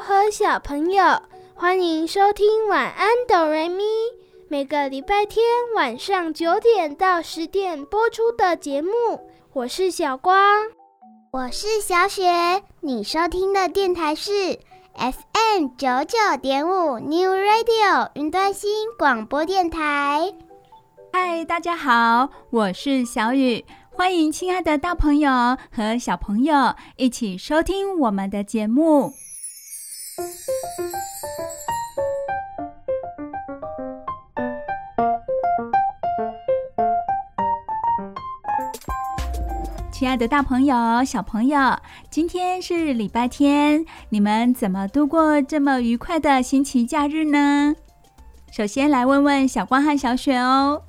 和小朋友，欢迎收听《晚安，哆瑞咪》。每个礼拜天晚上九点到十点播出的节目。我是小光，我是小雪。你收听的电台是 FM 九九点五 New Radio 云端新广播电台。嗨，大家好，我是小雨。欢迎亲爱的大朋友和小朋友一起收听我们的节目。亲爱的大朋友、小朋友，今天是礼拜天，你们怎么度过这么愉快的星期假日呢？首先来问问小光和小雪哦。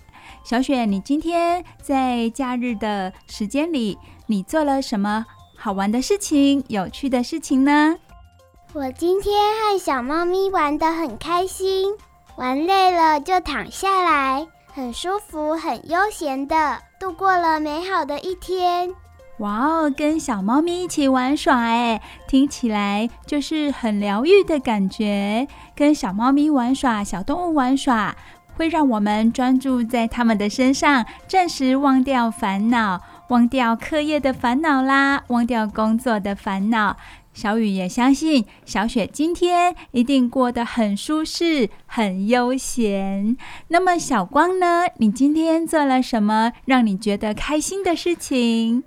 小雪，你今天在假日的时间里，你做了什么好玩的事情、有趣的事情呢？我今天和小猫咪玩得很开心，玩累了就躺下来，很舒服、很悠闲的度过了美好的一天。哇哦，跟小猫咪一起玩耍，哎，听起来就是很疗愈的感觉。跟小猫咪玩耍，小动物玩耍。会让我们专注在它们的身上，暂时忘掉烦恼，忘掉课业的烦恼啦，忘掉工作的烦恼。小雨也相信，小雪今天一定过得很舒适、很悠闲。那么，小光呢？你今天做了什么让你觉得开心的事情？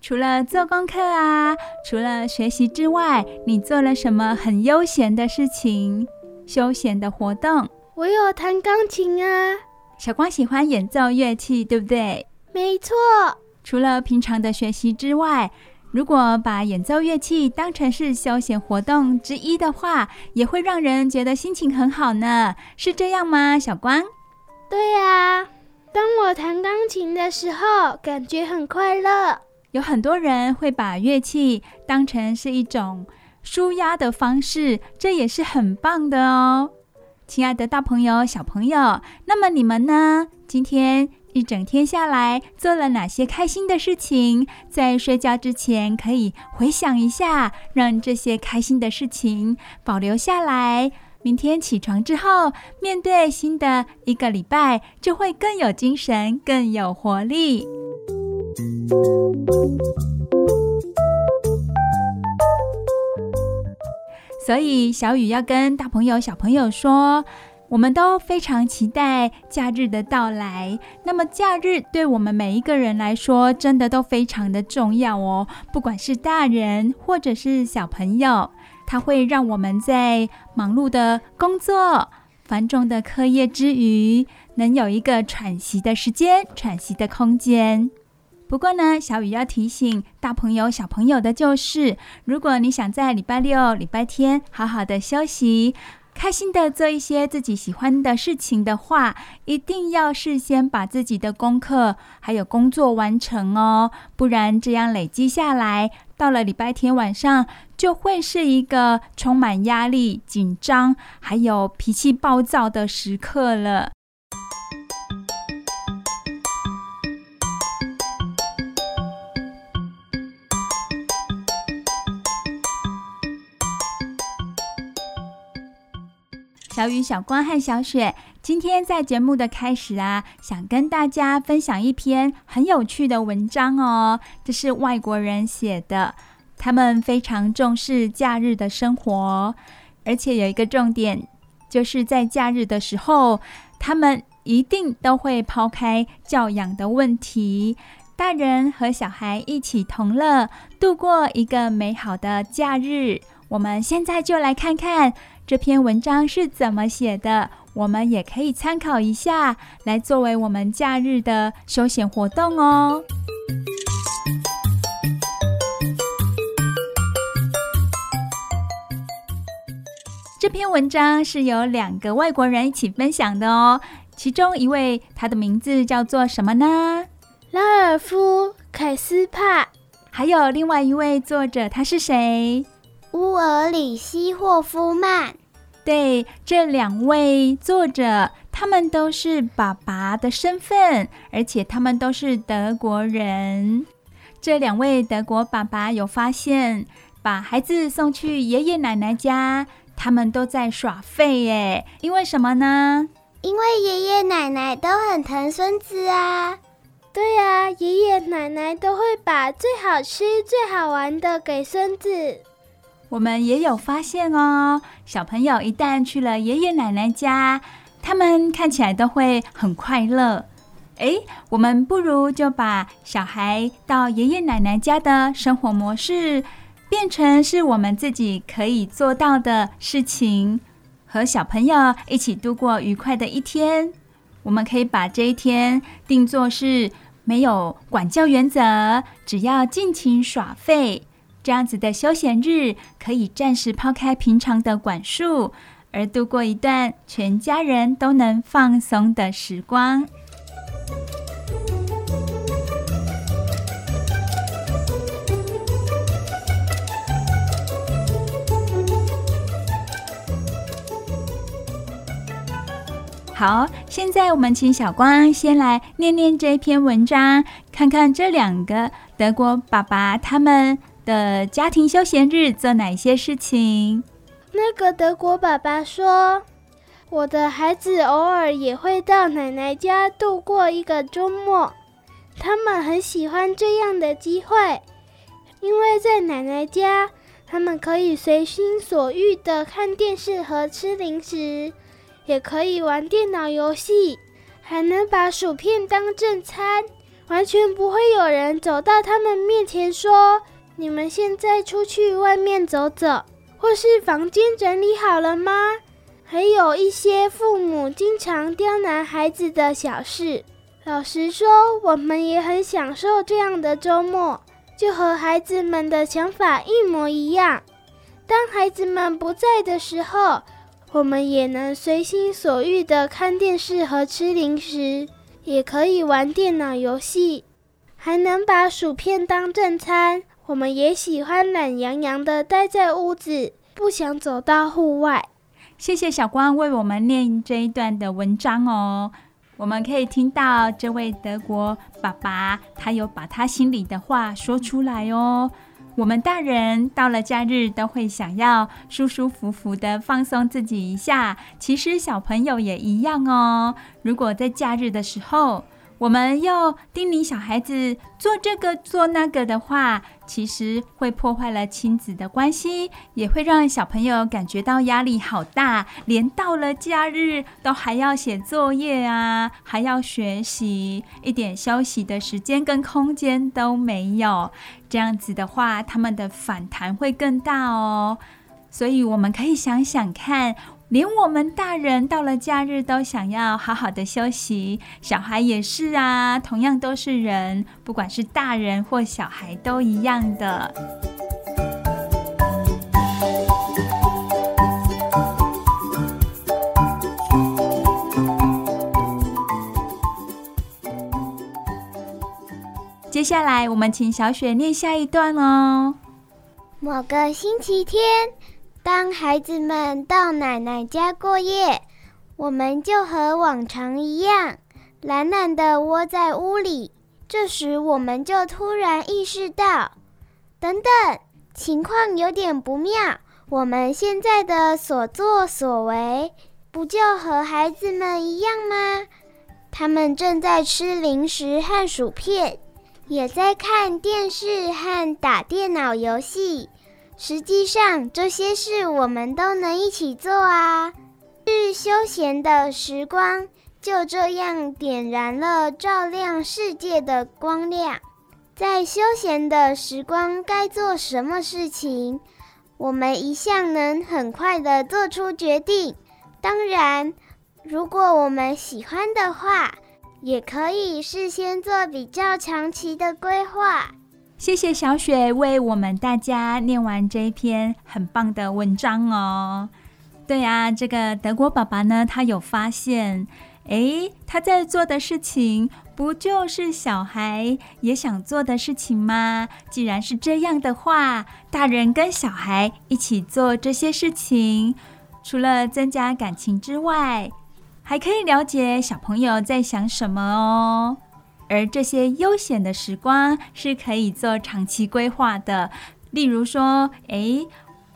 除了做功课啊，除了学习之外，你做了什么很悠闲的事情？休闲的活动？我有弹钢琴啊，小光喜欢演奏乐器，对不对？没错。除了平常的学习之外，如果把演奏乐器当成是休闲活动之一的话，也会让人觉得心情很好呢。是这样吗，小光？对啊，当我弹钢琴的时候，感觉很快乐。有很多人会把乐器当成是一种舒压的方式，这也是很棒的哦。亲爱的大朋友、小朋友，那么你们呢？今天一整天下来做了哪些开心的事情？在睡觉之前可以回想一下，让这些开心的事情保留下来。明天起床之后，面对新的一个礼拜，就会更有精神、更有活力。所以，小雨要跟大朋友、小朋友说，我们都非常期待假日的到来。那么，假日对我们每一个人来说，真的都非常的重要哦。不管是大人或者是小朋友，它会让我们在忙碌的工作、繁重的课业之余，能有一个喘息的时间、喘息的空间。不过呢，小雨要提醒大朋友、小朋友的就是，如果你想在礼拜六、礼拜天好好的休息，开心的做一些自己喜欢的事情的话，一定要事先把自己的功课还有工作完成哦，不然这样累积下来，到了礼拜天晚上就会是一个充满压力、紧张还有脾气暴躁的时刻了。小雨、小光和小雪，今天在节目的开始啊，想跟大家分享一篇很有趣的文章哦。这是外国人写的，他们非常重视假日的生活，而且有一个重点，就是在假日的时候，他们一定都会抛开教养的问题，大人和小孩一起同乐，度过一个美好的假日。我们现在就来看看。这篇文章是怎么写的我们也可以参考一下来作为我们假日的休闲活动哦。这篇文章是由两个外国人一起分享的哦其中一位他的名字叫做什么呢？拉尔夫凯斯帕。还有另外一位作者他是谁？乌尔里希霍夫曼。对，这两位作者，他们都是爸爸的身份，而且他们都是德国人。这两位德国爸爸有发现，把孩子送去爷爷奶奶家，他们都在耍废耶。因为什么呢？因为爷爷奶奶都很疼孙子啊。对、啊，爷爷奶奶都会把最好吃、最好玩的给孙子。我们也有发现哦，小朋友一旦去了爷爷奶奶家，他们看起来都会很快乐。哎，我们不如就把小孩到爷爷奶奶家的生活模式变成是我们自己可以做到的事情，和小朋友一起度过愉快的一天。我们可以把这一天定做是没有管教原则，只要尽情耍废，这样子的休闲日，可以暂时抛开平常的管束，而度过一段全家人都能放松的时光。好，现在我们请小光先来念念这篇文章，看看这两个德国爸爸他们的家庭休闲日做哪些事情。那个德国爸爸说：“我的孩子偶尔也会到奶奶家度过一个周末，他们很喜欢这样的机会，因为在奶奶家，他们可以随心所欲地看电视和吃零食。”也可以玩电脑游戏，还能把薯片当正餐，完全不会有人走到他们面前说：“你们现在出去外面走走，或是房间整理好了吗？”还有一些父母经常刁难孩子的小事。老实说，我们也很享受这样的周末，就和孩子们的想法一模一样。当孩子们不在的时候，我们也能随心所欲地看电视和吃零食，也可以玩电脑游戏，还能把薯片当正餐。我们也喜欢懒洋洋的待在屋子，不想走到户外。谢谢小光为我们念这一段的文章哦。我们可以听到这位德国爸爸，他有把他心里的话说出来哦。我们大人到了假日都会想要舒舒服服的放松自己一下，其实小朋友也一样哦。如果在假日的时候，我们又叮咛小孩子做这个做那个的话，其实会破坏了亲子的关系，也会让小朋友感觉到压力好大，连到了假日都还要写作业啊，还要学习，一点休息的时间跟空间都没有。这样子的话，他们的反弹会更大哦。所以我们可以想想看。连我们大人到了假日都想要好好的休息，小孩也是啊，同样都是人，不管是大人或小孩都一样的。接下来，我们请小雪念下一段哦。某个星期天。当孩子们到奶奶家过夜，我们就和往常一样，懒懒地窝在屋里。这时，我们就突然意识到，等等，情况有点不妙。我们现在的所作所为，不就和孩子们一样吗？他们正在吃零食和薯片，也在看电视和打电脑游戏。实际上，这些事我们都能一起做啊！是休闲的时光，就这样点燃了照亮世界的光亮。在休闲的时光该做什么事情，我们一向能很快地做出决定。当然，如果我们喜欢的话，也可以事先做比较长期的规划。谢谢小雪为我们大家念完这一篇很棒的文章哦。对啊，这个德国爸爸呢，他有发现，诶，他在做的事情，不就是小孩也想做的事情吗？既然是这样的话，大人跟小孩一起做这些事情，除了增加感情之外，还可以了解小朋友在想什么哦。而这些悠闲的时光是可以做长期规划的，例如说，诶，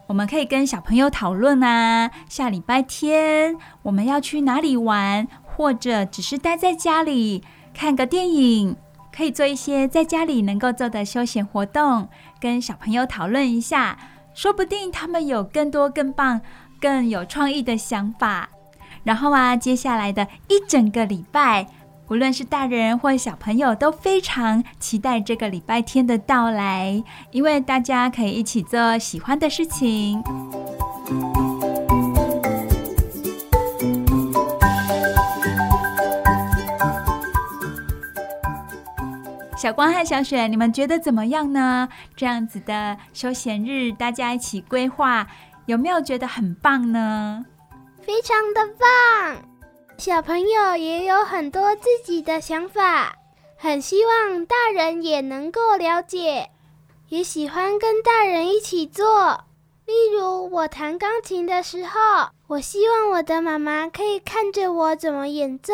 我们可以跟小朋友讨论啊，下礼拜天我们要去哪里玩，或者只是待在家里看个电影，可以做一些在家里能够做的休闲活动，跟小朋友讨论一下，说不定他们有更多更棒、更有创意的想法。然后啊，接下来的一整个礼拜。无论是大人或小朋友，都非常期待这个礼拜天的到来，因为大家可以一起做喜欢的事情。小光和小雪，你们觉得怎么样呢？这样子的休闲日，大家一起规划，有没有觉得很棒呢？非常的棒！小朋友也有很多自己的想法，很希望大人也能够了解，也喜欢跟大人一起做。例如，我弹钢琴的时候，我希望我的妈妈可以看着我怎么演奏。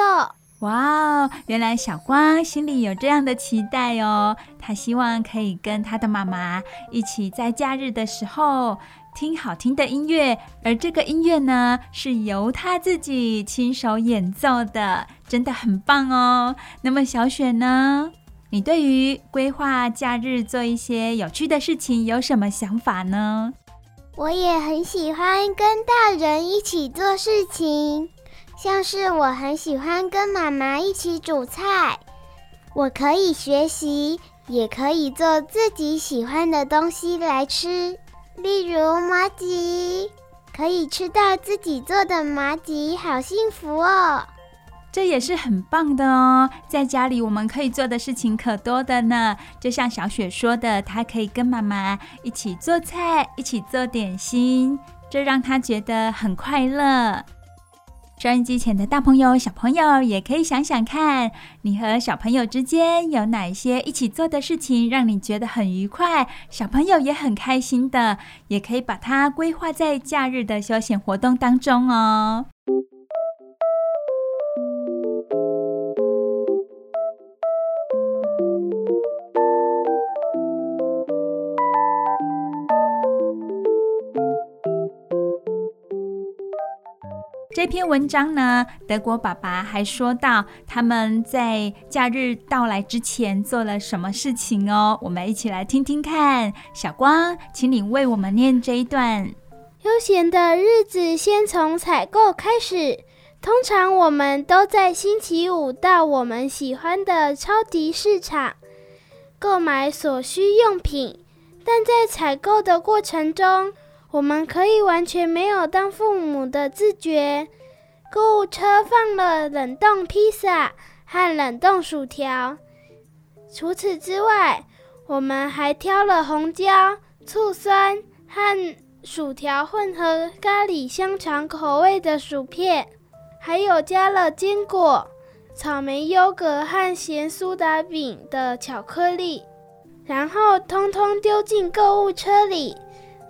哇哦，原来小光心里有这样的期待哦，他希望可以跟他的妈妈一起在假日的时候。听好听的音乐，而这个音乐呢，是由他自己亲手演奏的，真的很棒哦。那么小雪呢？你对于规划假日做一些有趣的事情有什么想法呢？我也很喜欢跟大人一起做事情，像是我很喜欢跟妈妈一起煮菜，我可以学习，也可以做自己喜欢的东西来吃。例如麻吉，可以吃到自己做的麻吉，好幸福哦！这也是很棒的哦。在家里我们可以做的事情可多的呢。就像小雪说的，她可以跟妈妈一起做菜，一起做点心，这让她觉得很快乐。收音机前的大朋友、小朋友也可以想想看，你和小朋友之间有哪一些一起做的事情，让你觉得很愉快，小朋友也很开心的，也可以把它规划在假日的休闲活动当中哦。这篇文章呢，德国爸爸还说到他们在假日到来之前做了什么事情哦。我们一起来听听看。小光，请你为我们念这一段。悠闲的日子先从采购开始。通常我们都在星期五到我们喜欢的超级市场购买所需用品，但在采购的过程中，我们可以完全没有当父母的自觉。购物车放了冷冻披萨和冷冻薯条。除此之外，我们还挑了红椒、醋酸和薯条混合咖喱香肠口味的薯片，还有加了坚果、草莓优格和咸苏打饼的巧克力，然后通通丢进购物车里。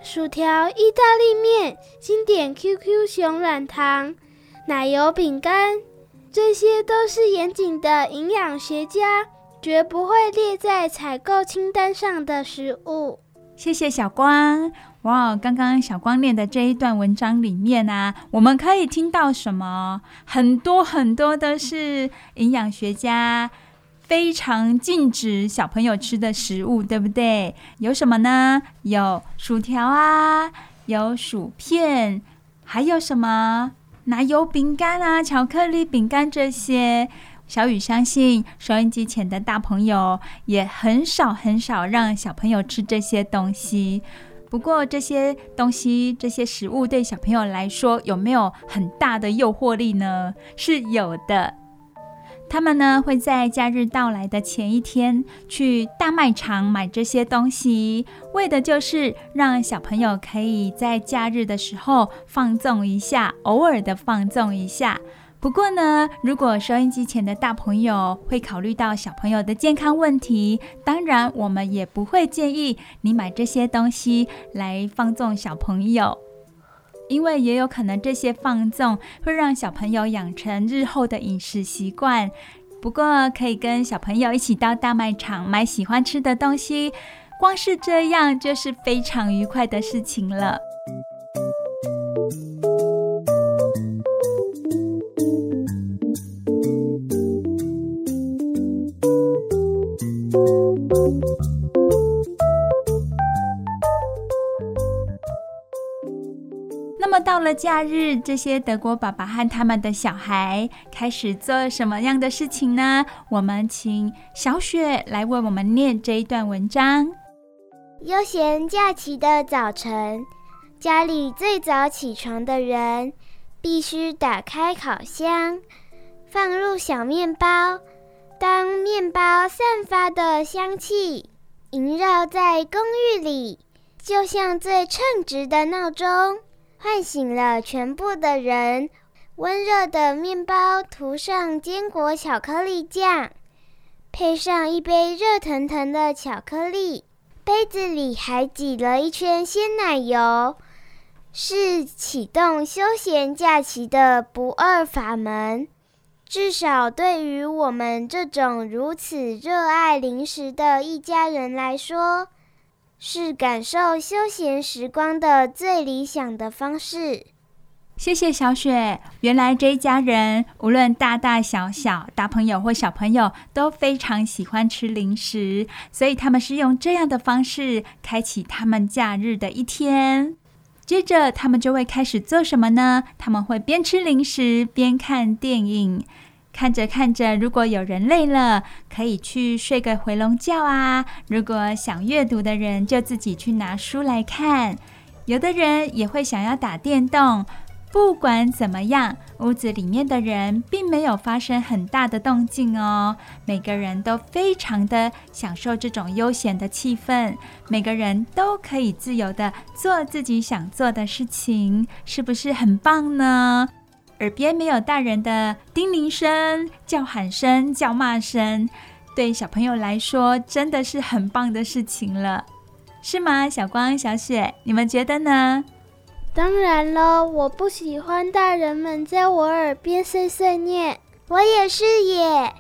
薯条、意大利面、经典 QQ 熊软糖、奶油饼干，这些都是严谨的营养学家绝不会列在采购清单上的食物。谢谢小光。哇，刚刚小光念的这一段文章里面啊，我们可以听到什么？很多很多都是营养学家。非常禁止小朋友吃的食物，对不对？有什么呢？有薯条啊，有薯片，还有什么奶油饼干啊、巧克力饼干这些。小雨相信收音机前的大朋友也很少很少让小朋友吃这些东西。不过这些东西、这些食物对小朋友来说有没有很大的诱惑力呢？是有的。他们呢会在假日到来的前一天去大卖场买这些东西，为的就是让小朋友可以在假日的时候放纵一下，偶尔的放纵一下。不过呢，如果收音机前的大朋友会考虑到小朋友的健康问题，当然我们也不会建议你买这些东西来放纵小朋友，因为也有可能这些放纵会让小朋友养成日后的饮食习惯。不过可以跟小朋友一起到大卖场买喜欢吃的东西，光是这样就是非常愉快的事情了。假日，这些德国爸爸和他们的小孩开始做什么样的事情呢？我们请小雪来为我们念这一段文章。悠闲假期的早晨，家里最早起床的人必须打开烤箱，放入小面包。当面包散发的香气萦绕在公寓里，就像最称职的闹钟。唤醒了全部的人。温热的面包涂上坚果巧克力酱，配上一杯热腾腾的巧克力，杯子里还挤了一圈鲜奶油，是启动休闲假期的不二法门。至少对于我们这种如此热爱零食的一家人来说。是感受休闲时光的最理想的方式。谢谢小雪。原来这一家人，无论大大小小、大朋友或小朋友，都非常喜欢吃零食，所以他们是用这样的方式开启他们假日的一天。接着，他们就会开始做什么呢？他们会边吃零食边看电影。看着看着，如果有人累了，可以去睡个回笼觉啊。如果想阅读的人，就自己去拿书来看。有的人也会想要打电动。不管怎么样，屋子里面的人并没有发生很大的动静哦。每个人都非常的享受这种悠闲的气氛，每个人都可以自由的做自己想做的事情，是不是很棒呢？耳边没有大人的叮咛声、叫喊声、叫骂声，对小朋友来说真的是很棒的事情了，是吗？小光、小雪，你们觉得呢？当然了，我不喜欢大人们在我耳边碎碎念。我也是耶。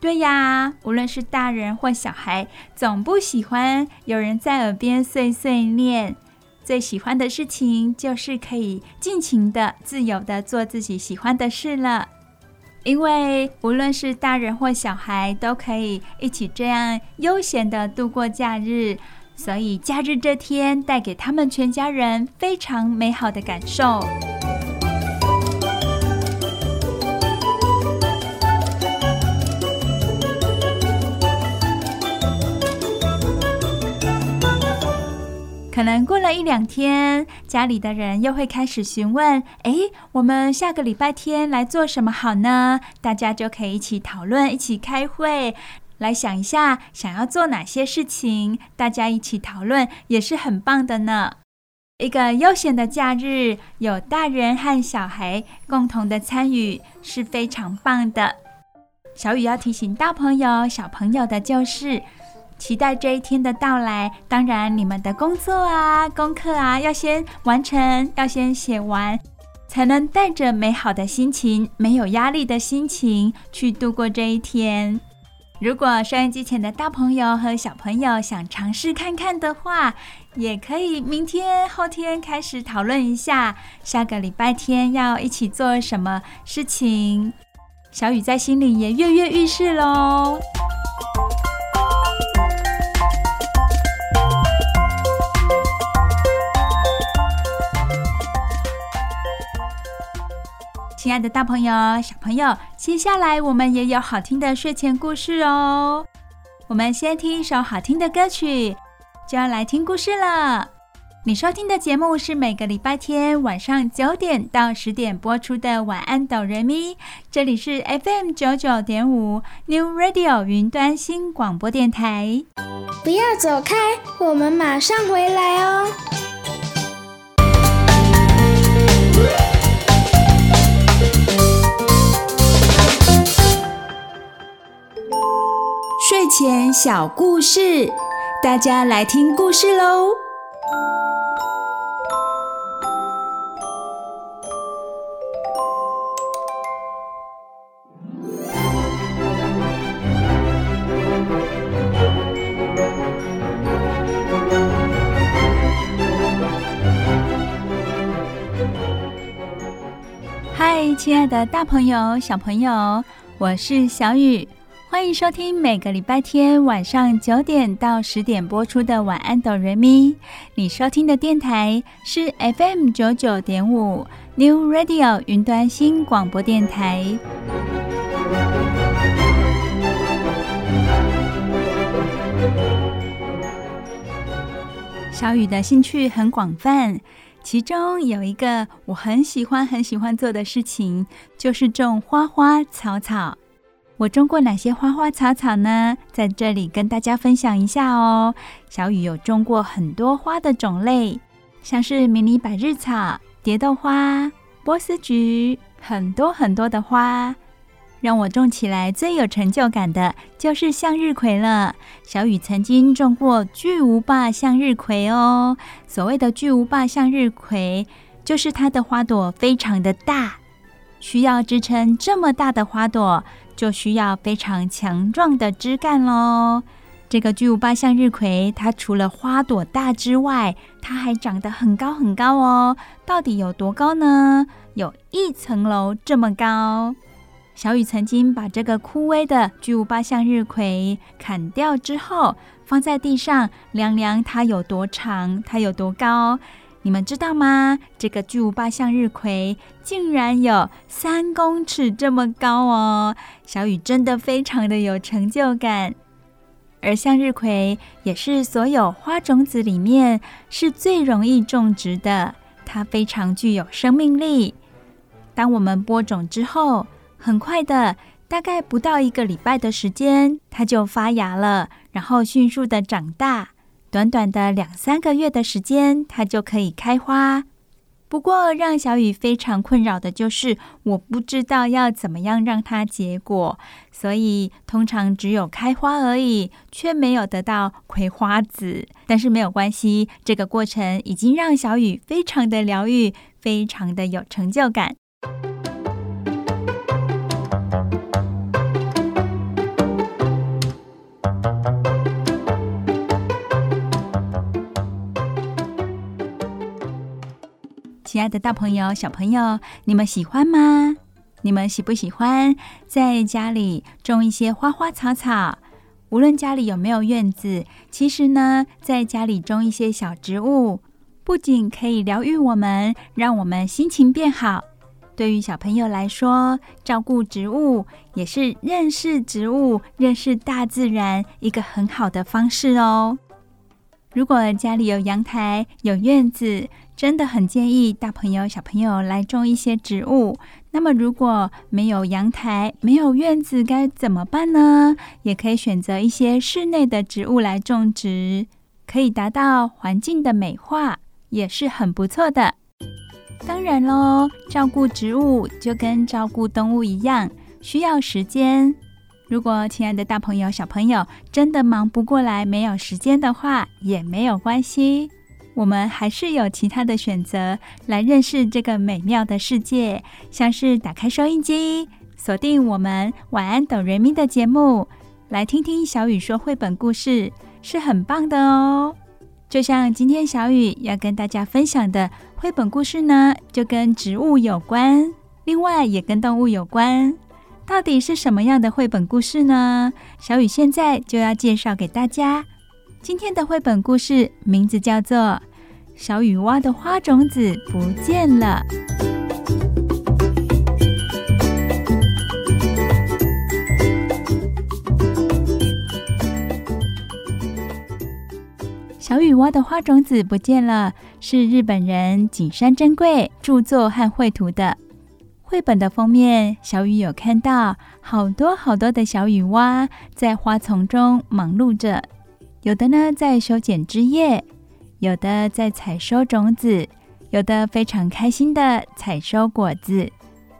对呀，无论是大人或小孩，总不喜欢有人在耳边碎碎念。最喜欢的事情就是可以尽情的、自由的做自己喜欢的事了。因为无论是大人或小孩，都可以一起这样悠闲的度过假日，所以假日这天带给他们全家人非常美好的感受。可能过了一两天，家里的人又会开始询问：“诶，我们下个礼拜天来做什么好呢？”大家就可以一起讨论，一起开会，来想一下想要做哪些事情。大家一起讨论也是很棒的呢。一个悠闲的假日，有大人和小孩共同的参与，是非常棒的。小雨要提醒大朋友、小朋友的就是。期待这一天的到来。当然，你们的工作啊、功课啊，要先完成，要先写完，才能带着美好的心情、没有压力的心情去度过这一天。如果收音机前的大朋友和小朋友想尝试看看的话，也可以明天、后天开始讨论一下，下个礼拜天要一起做什么事情。小雨在心里也跃跃欲试喽。亲爱的大朋友、小朋友，接下来我们也有好听的睡前故事哦。我们先听一首好听的歌曲，就要来听故事了。你收听的节目是每个礼拜天晚上九点到十点播出的《晚安，哆瑞咪》，这里是 FM 九九点五 New Radio 云端新广播电台。不要走开，我们马上回来哦。前小故事，大家来听故事喽。嗨，亲爱的大朋友、小朋友，我是小雨，欢迎收听每个礼拜天晚上九点到十点播出的《晚安，哆瑞咪》。你收听的电台是 FM 九九点五 New Radio 云端新广播电台。小雨的兴趣很广泛。其中有一个我很喜欢很喜欢做的事情，就是种花花草草。我种过哪些花花草草呢？在这里跟大家分享一下哦。小雨有种过很多花的种类，像是迷你百日草、蝶豆花、波斯菊，很多很多的花。让我种起来最有成就感的就是向日葵了。小雨曾经种过巨无霸向日葵哦。所谓的巨无霸向日葵，就是它的花朵非常的大，需要支撑这么大的花朵，就需要非常强壮的枝干喽。这个巨无霸向日葵，它除了花朵大之外，它还长得很高很高哦。到底有多高呢？有一层楼这么高。小雨曾经把这个枯萎的巨无霸向日葵砍掉之后，放在地上量量它有多长，它有多高。你们知道吗？这个巨无霸向日葵竟然有三公尺这么高哦！小雨真的非常的有成就感。而向日葵也是所有花种子里面是最容易种植的，它非常具有生命力。当我们播种之后，很快的，大概不到一个礼拜的时间，它就发芽了，然后迅速的长大。短短的两三个月的时间，它就可以开花。不过，让小雨非常困扰的就是，我不知道要怎么样让它结果，所以通常只有开花而已，却没有得到葵花籽。但是没有关系，这个过程已经让小雨非常的疗愈，非常的有成就感。亲爱的大朋友、小朋友，你们喜欢吗？你们喜不喜欢在家里种一些花花草草？无论家里有没有院子，其实呢，在家里种一些小植物，不仅可以疗愈我们，让我们心情变好。对于小朋友来说，照顾植物也是认识植物、认识大自然一个很好的方式哦。如果家里有阳台、有院子，真的很建议大朋友、小朋友来种一些植物。那么，如果没有阳台、没有院子，该怎么办呢？也可以选择一些室内的植物来种植，可以达到环境的美化，也是很不错的。当然喽，照顾植物就跟照顾动物一样，需要时间。如果亲爱的大朋友、小朋友真的忙不过来、没有时间的话，也没有关系。我们还是有其他的选择来认识这个美妙的世界，像是打开收音机，锁定我们晚安哆瑞咪的节目，来听听小雨说绘本故事，是很棒的哦。就像今天小雨要跟大家分享的绘本故事呢，就跟植物有关，另外也跟动物有关。到底是什么样的绘本故事呢？小雨现在就要介绍给大家。今天的绘本故事名字叫做《小雨蛙的花种子不见了》。小雨蛙的花种子不见了，是日本人景山珍贵著作和绘图的绘本的封面。小雨有看到好多好多的小雨蛙在花丛中忙碌着，有的呢在修剪枝叶，有的在采收种子，有的非常开心的采收果子。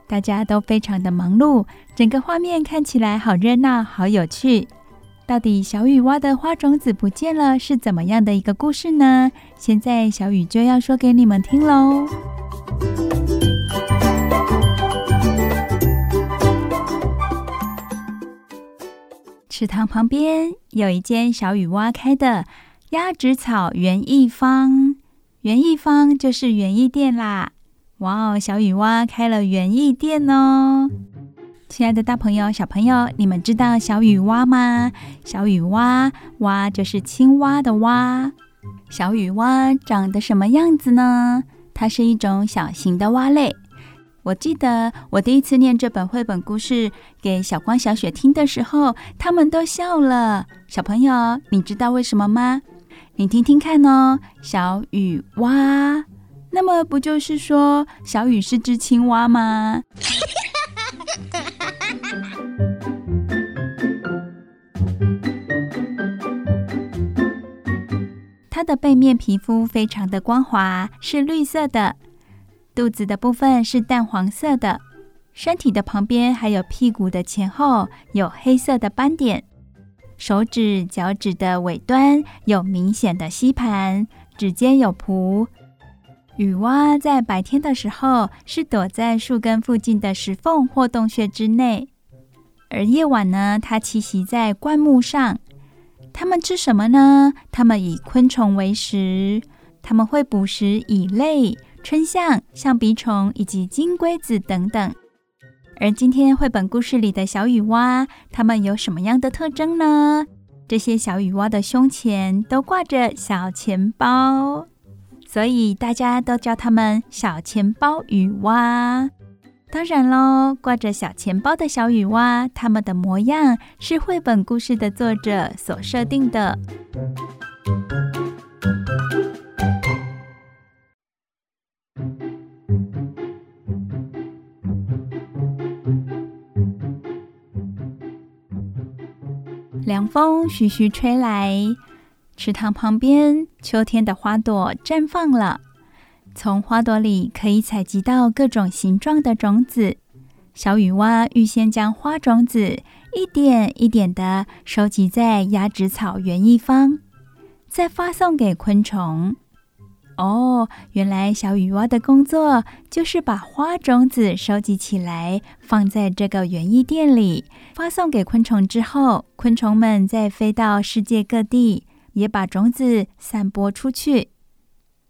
大家都非常的忙碌，整个画面看起来好热闹，好有趣。到底小雨蛙的花种子不见了是怎么样的一个故事呢？现在小雨就要说给你们听喽。池塘旁边有一间小雨蛙开的鸭子草园艺坊，园艺坊就是园艺店啦。哇哦，小雨蛙开了园艺店哦！亲爱的大朋友、小朋友，你们知道小雨蛙吗？小雨蛙，蛙就是青蛙的蛙。小雨蛙长得什么样子呢？它是一种小型的蛙类。我记得我第一次念这本绘本故事给小光、小雪听的时候，他们都笑了。小朋友，你知道为什么吗？你听听看哦，小雨蛙。那么不就是说小雨是只青蛙吗？它的背面皮肤非常的光滑，是绿色的；肚子的部分是淡黄色的；身体的旁边还有屁股的前后有黑色的斑点；手指、脚趾的尾端有明显的吸盘，指尖有蹼。雨蛙在白天的时候是躲在树根附近的石缝或洞穴之内，而夜晚呢，它栖息在灌木上。它们吃什么呢？它们以昆虫为食，它们会捕食蚁类、春象、象鼻虫以及金龟子等等。而今天绘本故事里的小雨蛙，它们有什么样的特征呢？这些小雨蛙的胸前都挂着小钱包。所以大家都叫它们小钱包雨蛙。当然喽，挂着小钱包的小雨蛙，它们的模样是绘本故事的作者所设定的。凉风徐徐吹来。池塘旁边，秋天的花朵绽放了。从花朵里可以采集到各种形状的种子。小雨蛙预先将花种子一点一点地收集在鸭子草园一方，再发送给昆虫。哦，原来小雨蛙的工作就是把花种子收集起来，放在这个园艺店里，发送给昆虫之后，昆虫们再飞到世界各地。也把种子散播出去。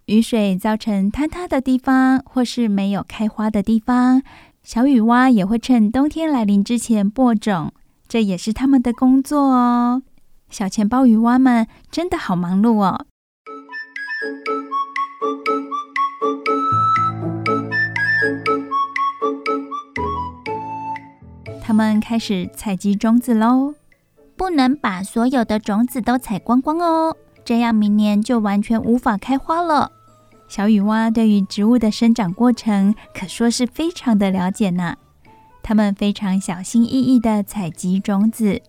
雨水造成坍塌的地方，或是没有开花的地方，小雨蛙也会趁冬天来临之前播种，这也是他们的工作哦。小钱包雨蛙们真的好忙碌哦。他们开始采集种子喽。不能把所有的种子都采光光哦，这样明年就完全无法开花了。小雨蛙对于植物的生长过程可说是非常的了解呢。它们非常小心翼翼地采集种子，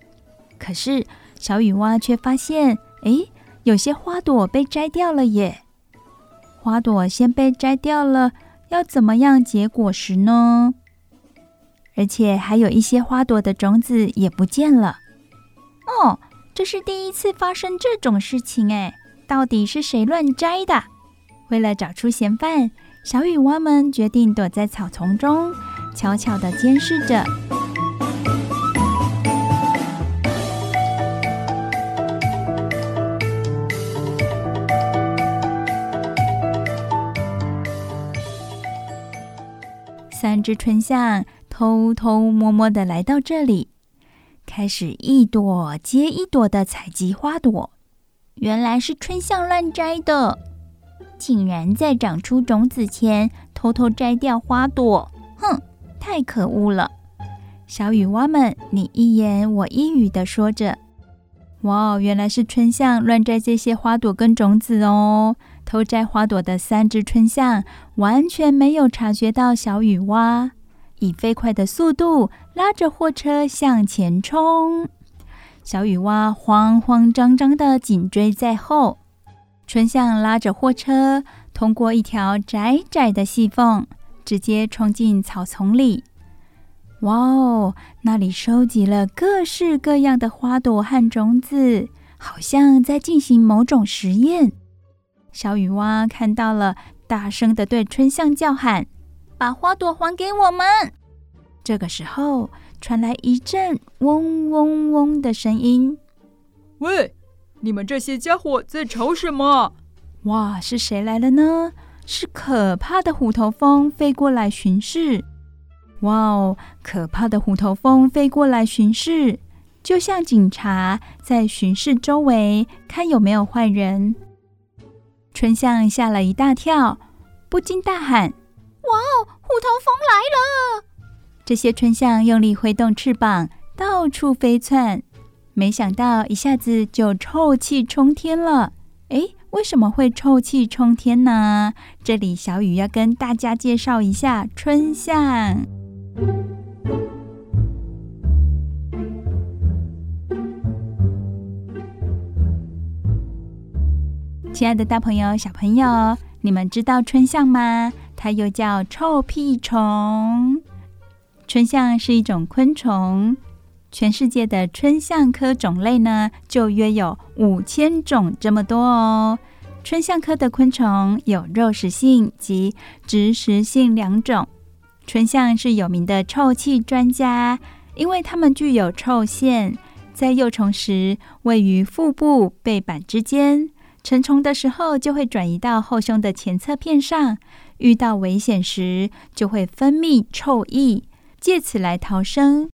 可是小雨蛙却发现，诶，有些花朵被摘掉了耶。花朵先被摘掉了，要怎么样结果实呢？而且还有一些花朵的种子也不见了。哦，这是第一次发生这种事情哎！到底是谁乱摘的？为了找出嫌犯，小雨蛙们决定躲在草丛中，悄悄地监视着。三只春象偷偷摸摸地来到这里。开始一朵接一朵的采集花朵，原来是春象乱摘的，竟然在长出种子前偷偷摘掉花朵，哼，太可恶了！小雨蛙们你一言我一语的说着，哇，原来是春象乱摘这些花朵跟种子哦。偷摘花朵的三只春象完全没有察觉到小雨蛙，以飞快的速度拉着货车向前冲。小雨蛙慌慌张张的紧追在后。春象拉着货车通过一条窄窄的细缝，直接冲进草丛里。哇哦，那里收集了各式各样的花朵和种子，好像在进行某种实验。小雨蛙看到了，大声地对春象叫喊：“把花朵还给我们！”这个时候，传来一阵嗡嗡嗡的声音。“喂，你们这些家伙在吵什么？”哇，是谁来了呢？是可怕的虎头蜂飞过来巡视。哇哦，可怕的虎头蜂飞过来巡视，就像警察在巡视周围，看有没有坏人。春象吓了一大跳，不禁大喊：“哇哦，虎头蜂来了！”这些春象用力挥动翅膀，到处飞窜，没想到一下子就臭气冲天了。诶，为什么会臭气冲天呢？这里小雨要跟大家介绍一下春象。亲爱的大朋友、小朋友，你们知道春象吗？它又叫臭屁虫。春象是一种昆虫，全世界的春象科种类呢，就约有五千种这么多哦。春象科的昆虫有肉食性及植食性两种。春象是有名的臭气专家，因为它们具有臭腺，在幼虫时位于腹部背板之间。成虫的时候，就会转移到后胸的前侧片上，遇到危险时就会分泌臭液，借此来逃生。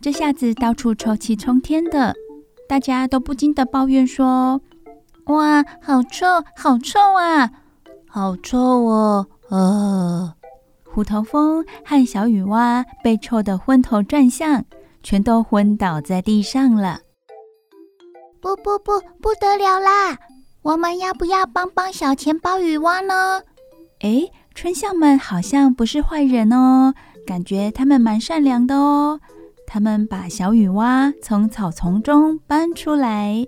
这下子到处臭气冲天的，大家都不禁的抱怨说。哇，好臭，好臭啊！好臭哦！呃，虎头蜂和小雨蛙被臭得昏头转向，全都昏倒在地上了。不不不，不得了啦！我们要不要帮帮小钱包雨蛙呢？诶，春象们好像不是坏人哦，感觉他们蛮善良的哦。他们把小雨蛙从草丛中搬出来。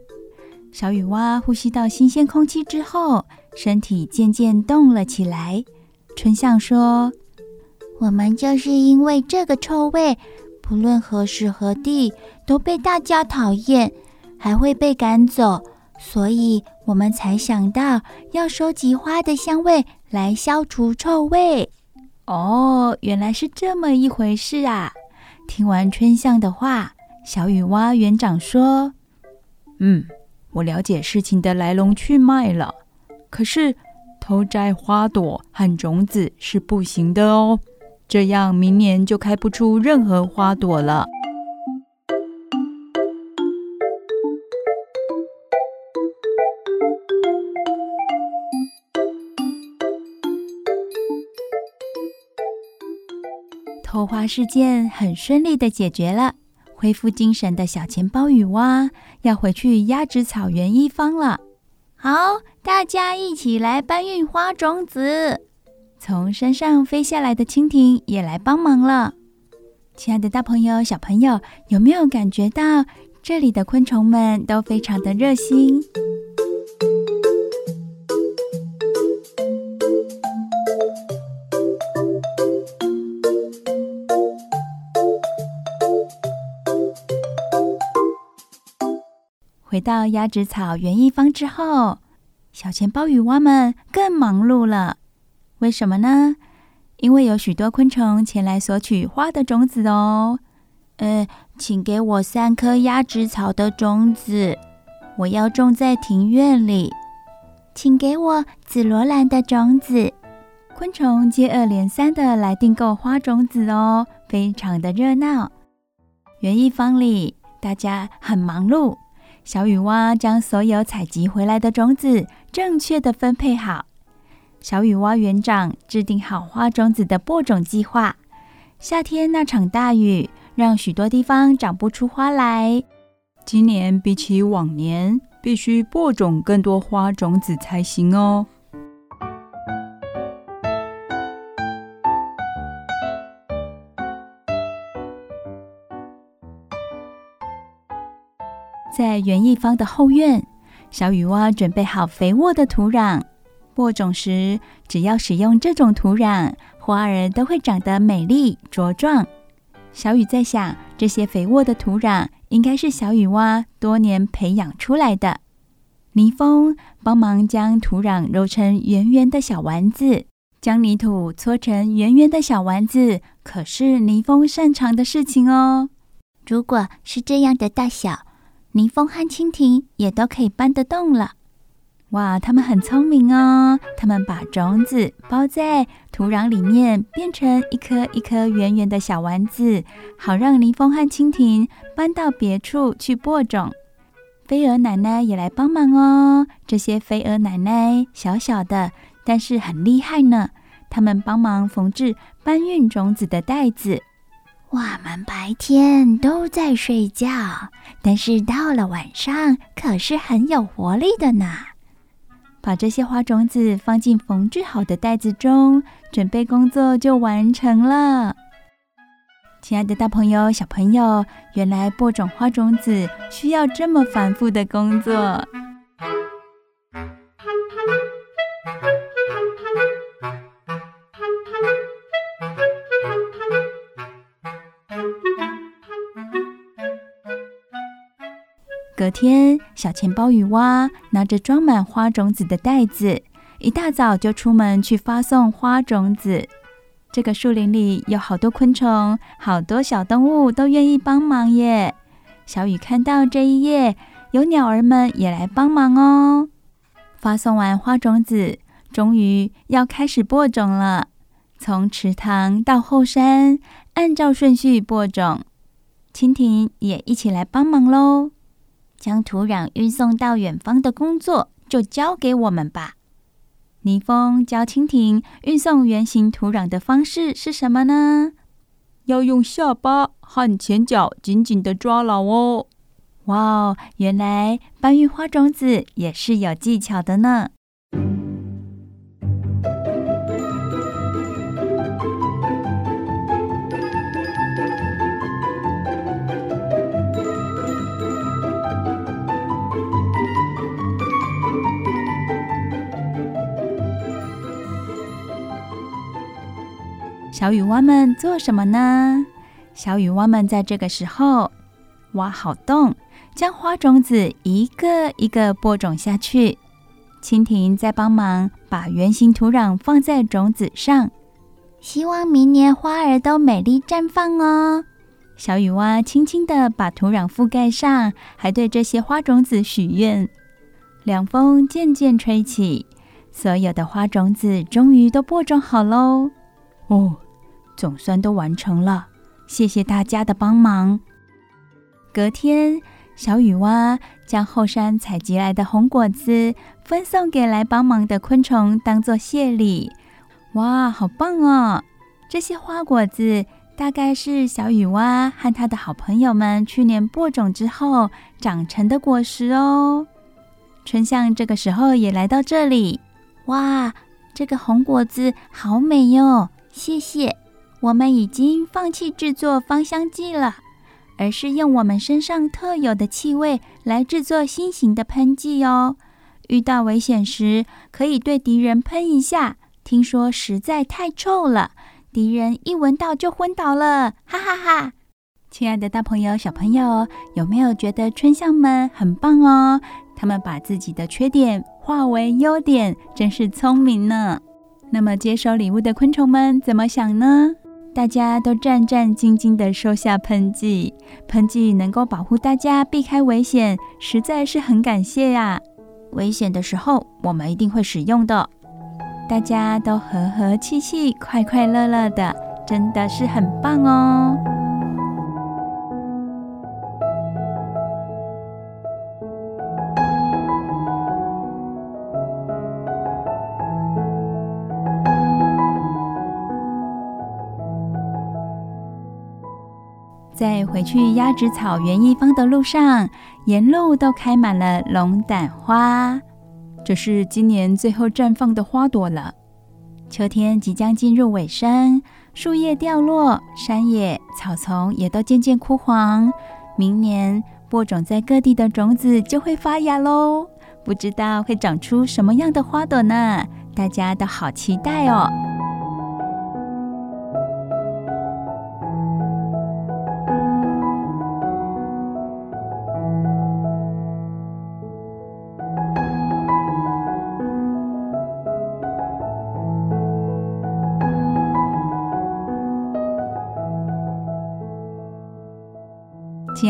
小雨蛙呼吸到新鲜空气之后，身体渐渐动了起来。春象说：“我们就是因为这个臭味，不论何时何地都被大家讨厌，还会被赶走，所以我们才想到要收集花的香味来消除臭味。”哦，原来是这么一回事啊！听完春象的话，小雨蛙园长说：“嗯。”我了解事情的来龙去脉了，可是偷摘花朵和种子是不行的哦，这样明年就开不出任何花朵了。偷花事件很顺利的解决了。恢复精神的小钱包雨蛙要回去压制草原一方了。好，大家一起来搬运花种子。从山上飞下来的蜻蜓也来帮忙了。亲爱的大朋友、小朋友，有没有感觉到这里的昆虫们都非常的热心？回到鸭子草园一方之后，小钱包雨蛙们更忙碌了。为什么呢？因为有许多昆虫前来索取花的种子哦。呃，请给我三颗鸭子草的种子，我要种在庭院里。请给我紫罗兰的种子。昆虫接二连三的来订购花种子哦，非常的热闹。园艺坊里大家很忙碌。小雨蛙将所有采集回来的种子正确的分配好。小雨蛙园长制定好花种子的播种计划。夏天那场大雨让许多地方长不出花来。今年比起往年，必须播种更多花种子才行哦。在园艺方的后院，小雨蛙准备好肥沃的土壤。播种时，只要使用这种土壤，花儿都会长得美丽茁壮。小雨在想，这些肥沃的土壤应该是小雨蛙多年培养出来的。泥蜂帮忙将土壤揉成圆圆的小丸子，将泥土搓成圆圆的小丸子，可是泥蜂擅长的事情哦。如果是这样的大小，泥蜂和蜻蜓也都可以搬得动了。哇，他们很聪明哦！他们把种子包在土壤里面，变成一颗一颗圆圆的小丸子，好让泥蜂和蜻蜓搬到别处去播种。飞蛾奶奶也来帮忙哦。这些飞蛾奶奶小小的，但是很厉害呢。他们帮忙缝制搬运种子的袋子。我们白天都在睡觉，但是到了晚上可是很有活力的呢。把这些花种子放进缝制好的袋子中，准备工作就完成了。亲爱的大朋友、小朋友，原来播种花种子需要这么繁复的工作。隔天，小钱包雨蛙拿着装满花种子的袋子，一大早就出门去发送花种子。这个树林里有好多昆虫，好多小动物都愿意帮忙耶。小雨看到这一页，有鸟儿们也来帮忙哦。发送完花种子，终于要开始播种了。从池塘到后山，按照顺序播种。蜻蜓也一起来帮忙喽。将土壤运送到远方的工作就交给我们吧。泥蜂教蜻蜓运送圆形土壤的方式是什么呢？要用下巴和前脚紧紧的抓牢哦。哇哦，原来搬运花种子也是有技巧的呢。小雨蛙们做什么呢？小雨蛙们在这个时候挖好洞，将花种子一个一个播种下去。蜻蜓在帮忙把圆形土壤放在种子上，希望明年花儿都美丽绽放哦。小雨蛙轻轻地把土壤覆盖上，还对这些花种子许愿。凉风渐渐吹起，所有的花种子终于都播种好喽。哦。总算都完成了，谢谢大家的帮忙。隔天，小雨蛙将后山采集来的红果子分送给来帮忙的昆虫，当做谢礼。哇，好棒哦！这些花果子大概是小雨蛙和他的好朋友们去年播种之后长成的果实哦。春象这个时候也来到这里。哇，这个红果子好美哟！谢谢。我们已经放弃制作芳香剂了，而是用我们身上特有的气味来制作新型的喷剂哦。遇到危险时，可以对敌人喷一下。听说实在太臭了，敌人一闻到就昏倒了，哈哈哈！亲爱的大朋友、小朋友，有没有觉得春象们很棒哦？他们把自己的缺点化为优点，真是聪明呢。那么接收礼物的昆虫们怎么想呢？大家都战战兢兢地收下喷剂，喷剂能够保护大家避开危险，实在是很感谢呀！危险的时候，我们一定会使用的。大家都和和气气、快快乐乐的，真的是很棒哦！在回去鸭子草原一方的路上，沿路都开满了龙胆花。这是今年最后绽放的花朵了。秋天即将进入尾声，树叶掉落，山野草丛也都渐渐枯黄。明年播种在各地的种子就会发芽喽，不知道会长出什么样的花朵呢？大家都好期待哦。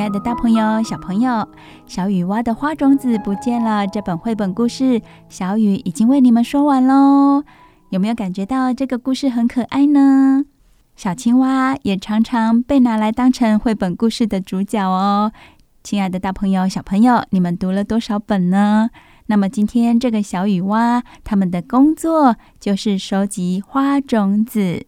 亲爱的大朋友、小朋友，小雨蛙的花种子不见了。这本绘本故事，小雨已经为你们说完喽。有没有感觉到这个故事很可爱呢？小青蛙也常常被拿来当成绘本故事的主角哦。亲爱的大朋友、小朋友，你们读了多少本呢？那么今天这个小雨蛙，他们的工作就是收集花种子。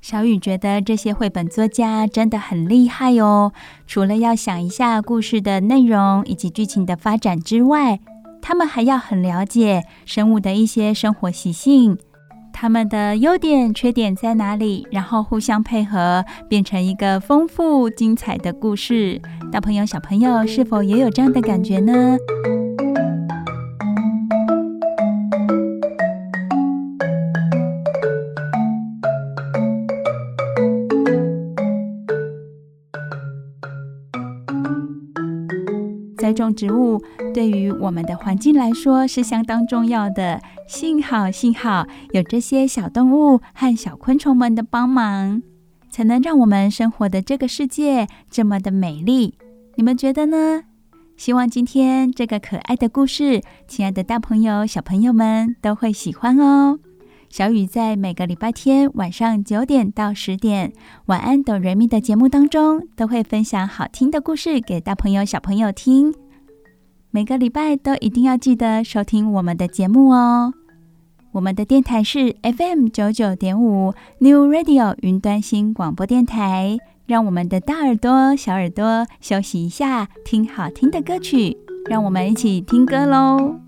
小雨觉得这些绘本作家真的很厉害哦。除了要想一下故事的内容以及剧情的发展之外，他们还要很了解生物的一些生活习性，他们的优点、缺点在哪里，然后互相配合，变成一个丰富精彩的故事。大朋友、小朋友是否也有这样的感觉呢？种植物对于我们的环境来说是相当重要的。幸好，幸好有这些小动物和小昆虫们的帮忙，才能让我们生活的这个世界这么的美丽。你们觉得呢？希望今天这个可爱的故事，亲爱的大朋友、小朋友们都会喜欢哦。小雨在每个礼拜天晚上九点到十点，晚安哆瑞咪的节目当中，都会分享好听的故事给大朋友小朋友听。每个礼拜都一定要记得收听我们的节目哦。我们的电台是 FM 九九点五 New Radio 云端新广播电台。让我们的大耳朵、小耳朵休息一下，听好听的歌曲。让我们一起听歌喽。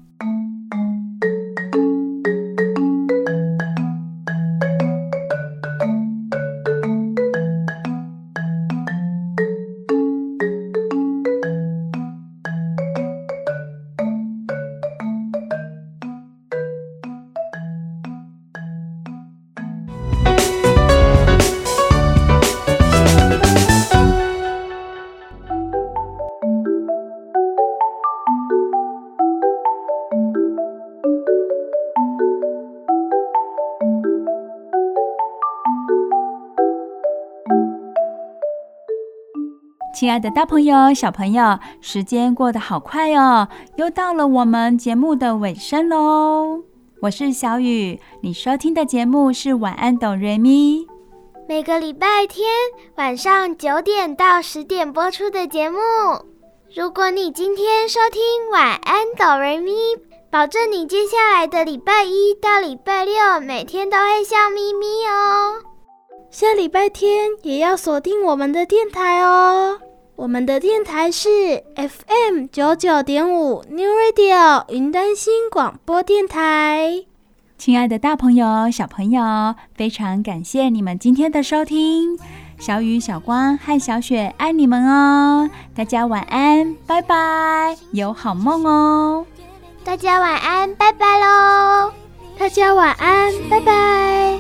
爱的大朋友、小朋友，时间过得好快哦，又到了我们节目的尾声喽。我是小雨，你收听的节目是晚安哆瑞咪，每个礼拜天晚上九点到十点播出的节目。如果你今天收听晚安哆瑞咪，保证你接下来的礼拜一到礼拜六每天都会笑眯眯哦。下礼拜天也要锁定我们的电台哦。我们的电台是 FM 九九点五 New Radio 云端新广播电台。亲爱的大朋友、小朋友，非常感谢你们今天的收听。小雨、小光和小雪爱你们哦！大家晚安，拜拜，有好梦哦！大家晚安，拜拜喽！大家晚安，拜拜。